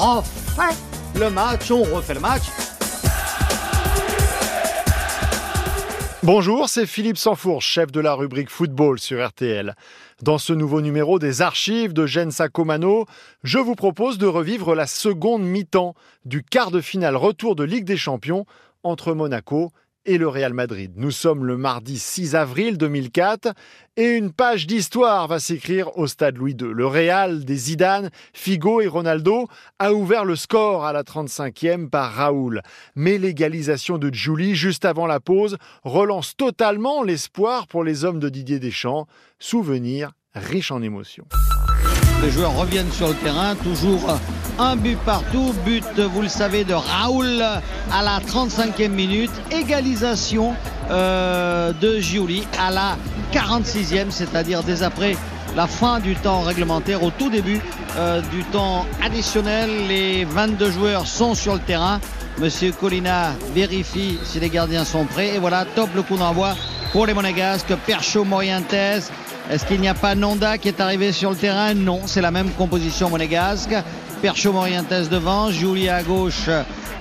refait le match, on refait le match. Bonjour, c'est Philippe Sanfourche, chef de la rubrique football sur RTL. Dans ce nouveau numéro des archives de Jen Sacomano, je vous propose de revivre la seconde mi-temps du quart de finale retour de Ligue des Champions entre Monaco et le Real Madrid. Nous sommes le mardi 6 avril 2004 et une page d'histoire va s'écrire au stade Louis II. Le Real des Zidane, Figo et Ronaldo a ouvert le score à la 35e par Raoul. Mais l'égalisation de Julie juste avant la pause relance totalement l'espoir pour les hommes de Didier Deschamps. Souvenir riche en émotions. Les joueurs reviennent sur le terrain, toujours un but partout, but, vous le savez, de Raoul à la 35e minute, égalisation euh, de Giuli à la 46e, c'est-à-dire dès après la fin du temps réglementaire, au tout début euh, du temps additionnel. Les 22 joueurs sont sur le terrain. Monsieur Colina vérifie si les gardiens sont prêts. Et voilà, top le coup d'envoi pour les Monégasques. Percho Morientes est-ce qu'il n'y a pas Nonda qui est arrivé sur le terrain? Non, c'est la même composition monégasque. Percho Morientes devant, Julie à gauche,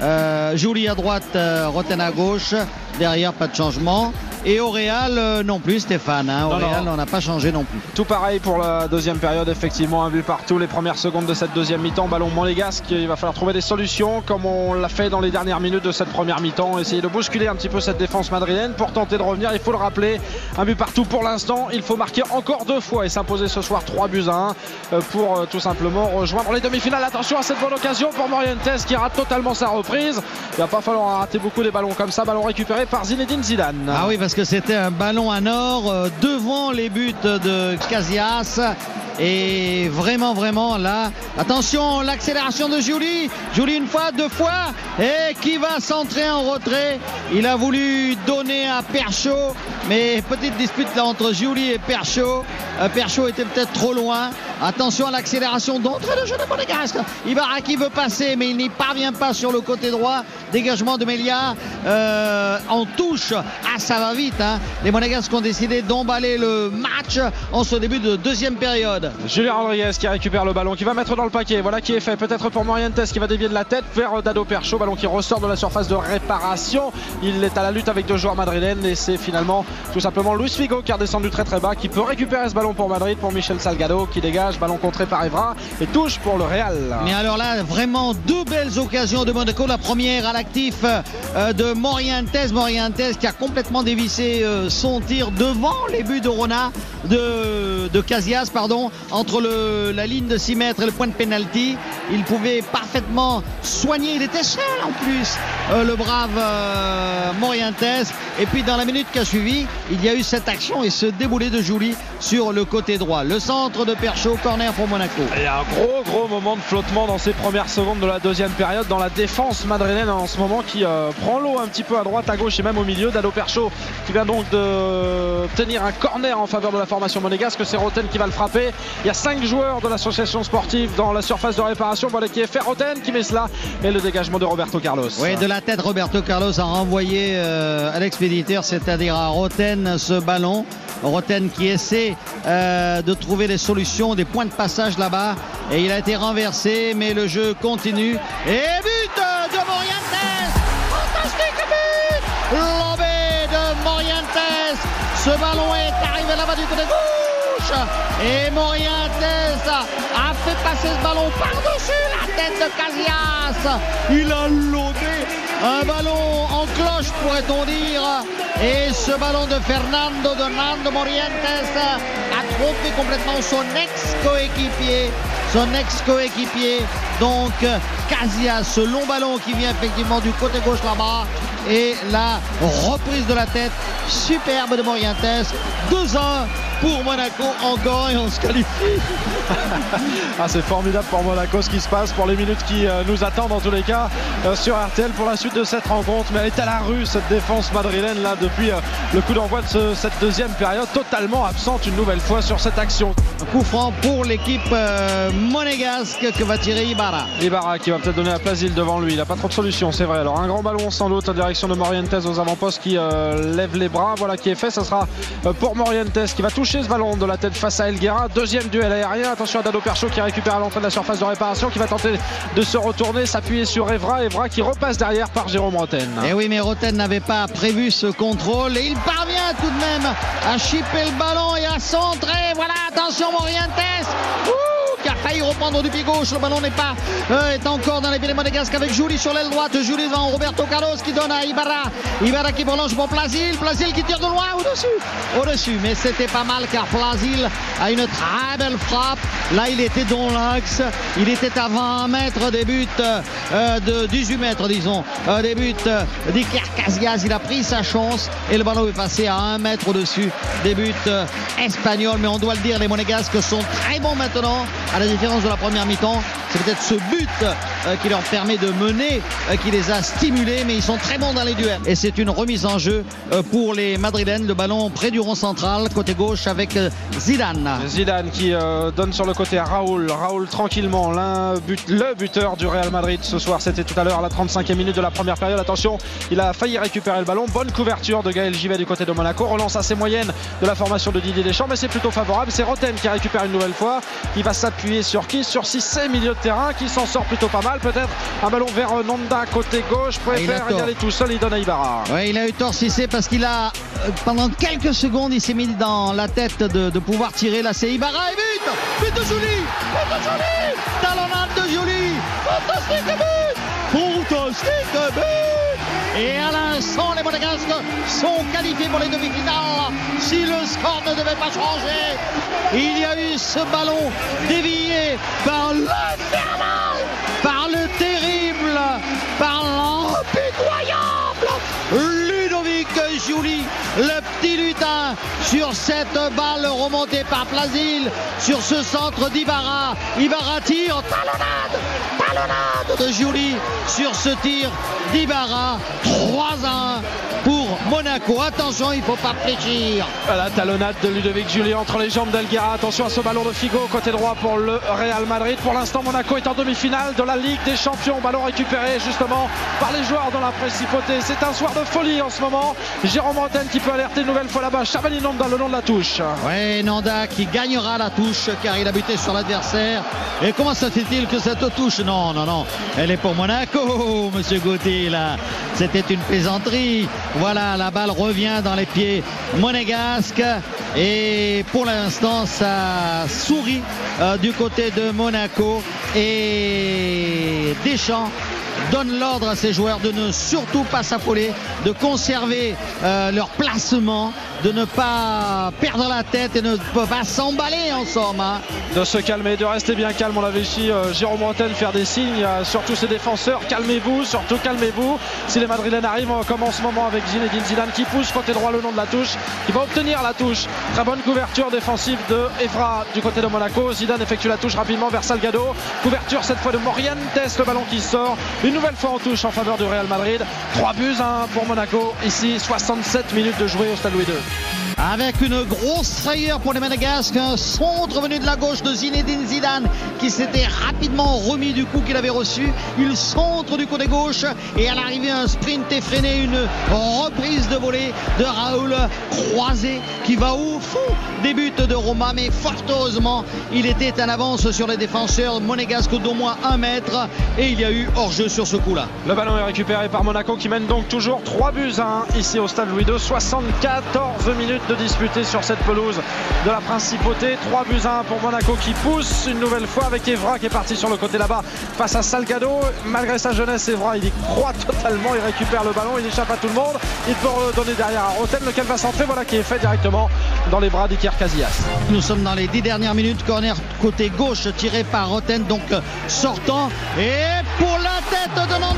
euh, Julie à droite, euh, Roten à gauche. Derrière, pas de changement. Et au Real, euh, non plus, Stéphane. Hein. Au Real, on n'a pas changé non plus. Tout pareil pour la deuxième période, effectivement, un but partout. Les premières secondes de cette deuxième mi-temps, ballon monégasque. Il va falloir trouver des solutions, comme on l'a fait dans les dernières minutes de cette première mi-temps. Essayer de bousculer un petit peu cette défense madrilène pour tenter de revenir. Il faut le rappeler, un but partout pour l'instant. Il faut marquer encore deux fois et s'imposer ce soir 3 buts à 1 euh, pour euh, tout simplement rejoindre les demi-finales. Attention à cette bonne occasion pour Morientes qui rate totalement sa reprise. Il va pas falloir rater beaucoup des ballons comme ça. Ballon récupéré par Zinedine Zidane. Ah oui, parce que c'était un ballon à nord euh, devant les buts de Casias. Et vraiment, vraiment là, attention, l'accélération de Julie. Julie une fois, deux fois. Et qui va centrer en retrait. Il a voulu donner à Perchaud. Mais petite dispute là entre Julie et Perchaud. Euh, Perchaud était peut-être trop loin. Attention à l'accélération d'entrée de jeu de Monégasque. Ibaraki veut passer, mais il n'y parvient pas sur le côté droit. Dégagement de Melia euh, en touche. Ah, ça va vite. Hein. Les Monégasques ont décidé d'emballer le match en ce début de deuxième période. Julien Rodriguez qui récupère le ballon, qui va mettre dans le paquet. Voilà qui est fait. Peut-être pour Morientes qui va dévier de la tête vers Dado Percho. Ballon qui ressort de la surface de réparation. Il est à la lutte avec deux joueurs madrilènes et c'est finalement tout simplement Luis Figo qui a descendu très très bas, qui peut récupérer ce ballon pour Madrid, pour Michel Salgado qui dégage. Ballon contré par Evra et touche pour le Real. Mais alors là, vraiment deux belles occasions de Monaco. La première à l'actif euh, de Morientes. Morientes qui a complètement dévissé euh, son tir devant les buts de Rona, de, de Casias, pardon entre la ligne de 6 mètres et le point de pénalty. Il pouvait parfaitement soigner. Il était seul en plus, euh, le brave euh, Et puis dans la minute qui a suivi, il y a eu cette action et ce déboulé de Julie sur le côté droit. Le centre de Perchaud, corner pour Monaco. Il y a un gros gros moment de flottement dans ces premières secondes de la deuxième période dans la défense madrilène en ce moment qui euh, prend l'eau un petit peu à droite, à gauche et même au milieu. Dado Perchaud qui vient donc de tenir un corner en faveur de la formation monégasque. C'est Roten qui va le frapper. Il y a cinq joueurs de l'association sportive dans la surface de réparation. Voilà qui est Ferroten qui met cela. Et le dégagement de Roberto Carlos. Oui, de la tête, Roberto Carlos a renvoyé euh, à l'expéditeur, c'est-à-dire à Roten, ce ballon. Roten qui essaie euh, de trouver des solutions, des points de passage là-bas. Et il a été renversé, mais le jeu continue. Et but de Morientes Fantastique but Lobé de Morientes Ce ballon est arrivé là-bas du côté gauche et Morientes a fait passer ce ballon par-dessus la tête de Casias. Il a lobé un ballon en cloche, pourrait-on dire. Et ce ballon de Fernando de Nando Morientes a trompé complètement son ex-coéquipier. Son ex-coéquipier. Donc Casillas, ce long ballon qui vient effectivement du côté gauche là-bas. Et la reprise de la tête superbe de Morientes. 2-1 pour Monaco encore et on se qualifie. ah, c'est formidable pour Monaco ce qui se passe pour les minutes qui euh, nous attendent en tous les cas euh, sur RTL pour la suite de cette rencontre. Mais elle est à la rue cette défense madrilène là depuis euh, le coup d'envoi de cette deuxième période totalement absente une nouvelle fois sur cette action. Un coup franc pour l'équipe monégasque que va tirer Ibarra Ibarra. Qui va peut-être donner la place devant lui. Il n'a pas trop de solutions, c'est vrai. Alors un grand ballon sans doute en direction de Morientes aux avant-postes qui euh, lève les bras. Voilà qui est fait. Ça sera pour Morientes qui va toucher ce ballon de la tête face à Elguera. Deuxième duel aérien. Attention à Dado Percho qui récupère à l'entrée de la surface de réparation, qui va tenter de se retourner, s'appuyer sur Evra. Evra qui repasse derrière par Jérôme Roten. Et eh oui, mais Roten n'avait pas prévu ce contrôle et il parvient tout de même à chipper le ballon et à centrer. Voilà, attention Morientes qui a failli reprendre du pied gauche. Le ballon n'est pas euh, est encore dans les pieds des Monégasques avec Julie sur l'aile droite. Julie devant Roberto Carlos qui donne à Ibarra. Ibarra qui prolonge pour Plasil. Plasil qui tire de loin au-dessus. Au-dessus. Mais c'était pas mal car Plasil a une très belle frappe. Là, il était dans l'axe. Il était à 20 mètres des buts euh, de 18 mètres, disons, euh, des buts d'Iker Casillas. Il a pris sa chance et le ballon est passé à 1 mètre au-dessus des buts espagnols. Mais on doit le dire, les Monégasques sont très bons maintenant à la différence de la première mi-temps. C'est peut-être ce but euh, qui leur permet de mener, euh, qui les a stimulés, mais ils sont très bons dans les duels. Et c'est une remise en jeu euh, pour les Madrilènes. Le ballon près du rond central, côté gauche avec Zidane. Zidane qui donne sur le côté à Raoul. Raoul tranquillement, le buteur du Real Madrid ce soir. C'était tout à l'heure la 35e minute de la première période. Attention, il a failli récupérer le ballon. Bonne couverture de Gaël Givet du côté de Monaco. Relance assez moyenne de la formation de Didier Deschamps, mais c'est plutôt favorable. C'est Roten qui récupère une nouvelle fois. Il va s'appuyer sur qui Sur 6 milieu de terrain qui s'en sort plutôt pas mal. Peut-être un ballon vers Nonda côté gauche. Préfère y aller tout seul. Il donne à Ibarra. Oui, il a eu tort Cissé parce qu'il a euh, pendant quelques secondes il s'est mis dans la tête de, pouvoir tirer. Là c'est Ibarra et vite But de Julie But de Julie Talonnade de Julie Fantastique but Fantastique but Et à l'instant, les Monégasques sont qualifiés pour les demi-finales. Si le score ne devait pas changer, il y a eu ce ballon dévié par par le terrible, par l'impitoyable Ludovic Jouli, le petit lutin, sur cette balle remontée par Plasil, sur ce centre d'Ibarra. Ibarra tire, talonnade, talonnade de Jouli sur ce tir d'Ibarra. 3 1 pour Monaco. Attention, il ne faut pas fléchir. La talonnade de Ludovic Julie entre les jambes d'Alguera. Attention à ce ballon de Figo côté droit pour le Real Madrid. Pour l'instant, Monaco est en demi-finale de la Ligue des Champions. Ballon récupéré justement par les joueurs dans la principauté. C'est un soir de folie en ce moment. Jérôme Roten qui peut alerter une nouvelle fois là-bas. Chavali Nanda le long de la touche. Oui, Nanda qui gagnera la touche car il a buté sur l'adversaire. Et comment ça fait-il que cette touche? Non, non, non. Elle est pour Monaco, monsieur Gauthier là. C'était une plaisanterie. Voilà, la balle revient dans les pieds monégasques. Et pour l'instant, ça sourit euh, du côté de Monaco. Et Deschamps donne l'ordre à ses joueurs de ne surtout pas s'affoler, de conserver euh, leur placement, de ne pas perdre la tête et ne pas s'emballer en somme. Hein. De se calmer, de rester bien calme. On l'avait ici euh, Jérôme Montagne faire des signes, surtout ses défenseurs. Calmez-vous, surtout calmez-vous. Si les Madrilènes arrivent, comme en ce moment avec Zinedine Zidane qui pousse côté droit le long de la touche, qui va obtenir la touche. Très bonne couverture défensive de Evra du côté de Monaco. Zidane effectue la touche rapidement vers Salgado. Couverture cette fois de Morientes, le ballon qui sort. Nouvelle fois en touche en faveur du Real Madrid. 3 buts 1 pour Monaco. Ici, 67 minutes de jouer au Stade Louis II avec une grosse frayeur pour les Monégasques. Un centre venu de la gauche de Zinedine Zidane qui s'était rapidement remis du coup qu'il avait reçu. Il centre du côté gauche et à l'arrivée un sprint effréné, une reprise de volée de Raoul croisé qui va au fond des buts de Roma. Mais fort heureusement, il était en avance sur les défenseurs monégasques d'au moins un mètre et il y a eu hors-jeu sur ce coup-là. Le ballon est récupéré par Monaco qui mène donc toujours 3 buts à 1 ici au stade Louis II. 74 minutes de disputer sur cette pelouse de la Principauté. 3 buts à 1 pour Monaco qui pousse une nouvelle fois avec Evra qui est parti sur le côté là-bas face à Salgado. Malgré sa jeunesse, Evra il y croit totalement, il récupère le ballon, il échappe à tout le monde. Il peut redonner derrière à lequel va centrer, voilà qui est fait directement dans les bras d'Iker Casillas. Nous sommes dans les 10 dernières minutes, corner côté gauche tiré par Roten, donc sortant et pour la tête de qui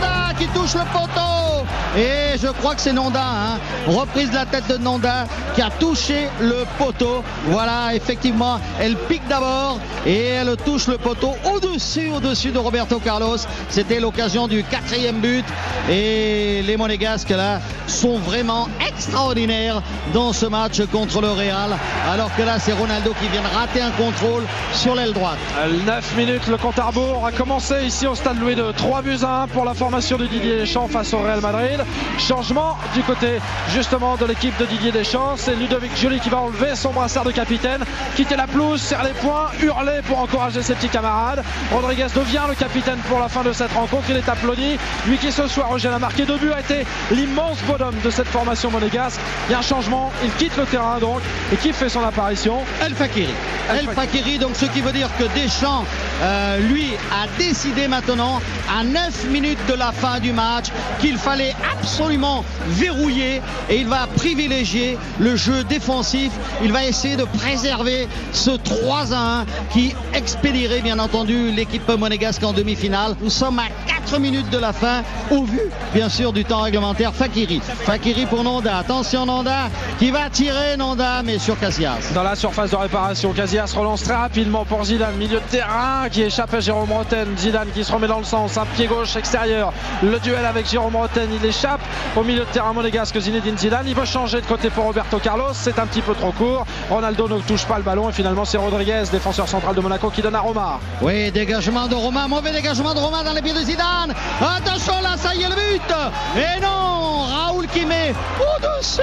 touche le poteau. Et je crois que c'est Nanda, hein. reprise de la tête de Nanda qui a touché le poteau. Voilà, effectivement, elle pique d'abord et elle touche le poteau au-dessus, au-dessus de Roberto Carlos. C'était l'occasion du quatrième but et les Monégasques là sont vraiment extraordinaires dans ce match contre le Real. Alors que là, c'est Ronaldo qui vient de rater un contrôle sur l'aile droite. 9 minutes, le compte à rebours a commencé ici au stade Louis de 3 buts à 1 pour la formation de Didier Deschamps face au Real Madrid. Changement du côté justement de l'équipe de Didier Deschamps. C'est Ludovic Joly qui va enlever son brassard de capitaine, quitter la pelouse, serre les poings, hurler pour encourager ses petits camarades. Rodriguez devient le capitaine pour la fin de cette rencontre. Il est applaudi. Lui qui ce soir, Eugène a marqué deux buts, a été l'immense bonhomme de cette formation monégasque. Il y a un changement. Il quitte le terrain donc. Et qui fait son apparition? El Fakiri. El Fakiri, donc ce qui veut dire que Deschamps, euh, lui, a décidé maintenant, à 9 minutes de la fin du match, qu'il fallait absolument verrouiller et il va privilégier le jeu défensif. Il va essayer de préserver ce 3 à 1 qui expédierait bien entendu l'équipe monégasque en demi-finale. Nous sommes à 4 minutes de la fin, au vu bien sûr du temps réglementaire. Fakiri. Fakiri pour Nanda. Attention Nanda qui va tirer Nanda mais sur Casillas. Dans la surface de réparation, Casillas relance très rapidement pour Zidane, milieu de terrain qui échappe à Jérôme Roten. Zidane qui se remet dans le sens, un pied gauche extérieur. Le duel avec Jérôme Roten, il échappe au milieu de terrain monégasque Zinedine Zidane. Il veut changer de côté pour Roberto Carlos, c'est un petit peu trop court. Ronaldo ne touche pas le ballon et finalement c'est Rodriguez, défenseur central de Monaco, qui donne à Roma. Oui, dégagement de Roma, mauvais dégagement de Roma dans les pieds de Zidane. Attention là, ça y est le but. Et non, Qui met au-dessus.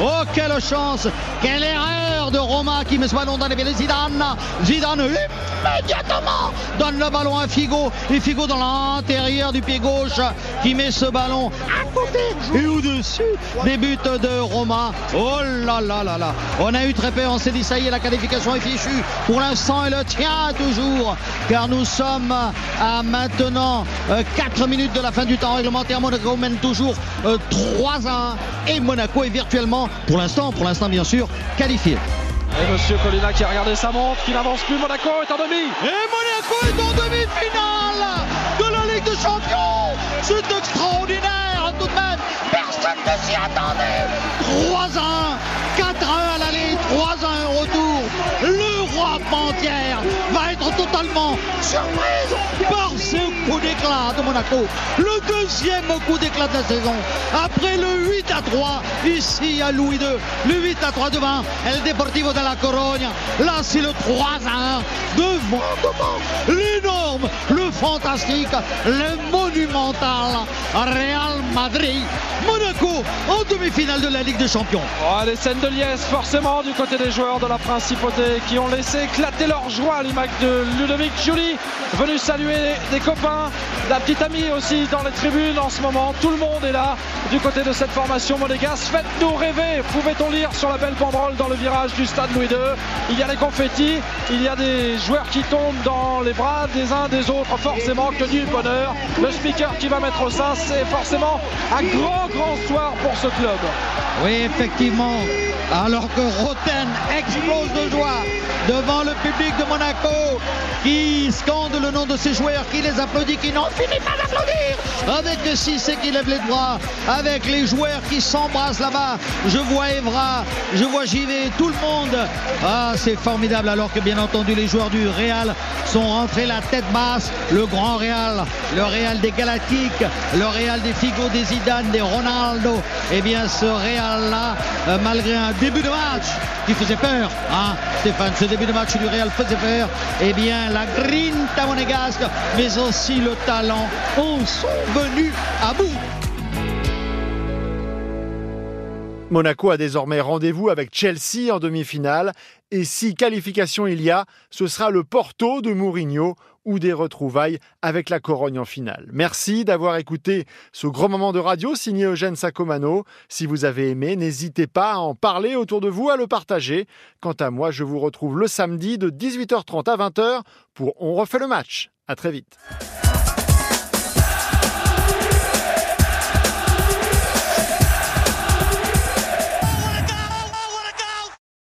Oh, quelle chance, quelle erreur de Roma qui met ce ballon dans les pieds de Zidane. Zidane immédiatement donne le ballon à Figo. Et Figo dans l'intérieur du pied gauche qui met ce ballon à côté et au-dessus des de Roma. Oh là là là là. On a eu très peur, on s'est dit ça y est, la qualification est fichue. Pour l'instant, elle tient toujours car nous sommes à maintenant 4 minutes de la fin du temps réglementaire. Monaco mène toujours 3 à 1 et Monaco est virtuellement, pour l'instant, pour l'instant bien sûr, qualifié. Et Monsieur Colina qui a regardé sa montre, qui n'avance plus. Monaco est en demi. Et Monaco est en demi-finale de la Ligue des Champions. C'est extraordinaire tout de même. Personne ne s'y attendait. 3 à 1, 4 à 1 à l'aller, 3 à 1 au retour. Entière va être totalement surprise par ce coup d'éclat de Monaco. Le deuxième coup d'éclat de la saison. Après le 8 à 3 ici à Louis II. Le 8 à 3 devant El Deportivo de la Corogne. Là c'est le 3 à 1 devant, devant l'énorme, le fantastique, le monumental Real Madrid. Monaco en demi-finale de la Ligue des Champions. Oh, les scènes de liesse forcément du côté des joueurs de la Principauté qui ont laissé éclater leur joie l'image de Ludovic Julie venu saluer des copains, la petite amie aussi dans les tribunes en ce moment. Tout le monde est là du côté de cette formation monégasque. Faites-nous rêver, pouvait-on lire sur la belle banderole dans le virage du stade Louis II. Il y a les confettis, il y a des joueurs qui tombent dans les bras des uns des autres, forcément que du bonheur. Le speaker qui va mettre sein, c'est forcément un grand, grand soir pour ce club. Oui, effectivement. Alors que Roten explose de joie devant le public de Monaco qui scande le nom de ses joueurs, qui les applaudit, qui n'en finit pas d'applaudir. Avec Cissé qui lève les bras, avec les joueurs qui s'embrassent là-bas. Je vois Evra, je vois JV, tout le monde. Ah, c'est formidable. Alors que bien entendu, les joueurs du Real sont rentrés la tête basse. Le grand Real, le Real des Galactiques, le Real des Figo, des Zidane, des Ronaldo. Eh bien, ce Real-là, euh, malgré un début de match qui faisait peur, hein, Stéphane, ce début de match du Real faisait peur, eh bien, la grinta monégasque, mais aussi le talent, en sont venus à bout. Monaco a désormais rendez-vous avec Chelsea en demi-finale. Et si qualification il y a, ce sera le Porto de Mourinho ou des retrouvailles avec la Corogne en finale. Merci d'avoir écouté ce grand moment de radio signé Eugène Sacomano. Si vous avez aimé, n'hésitez pas à en parler autour de vous, à le partager. Quant à moi, je vous retrouve le samedi de 18h30 à 20h pour On refait le match. À très vite.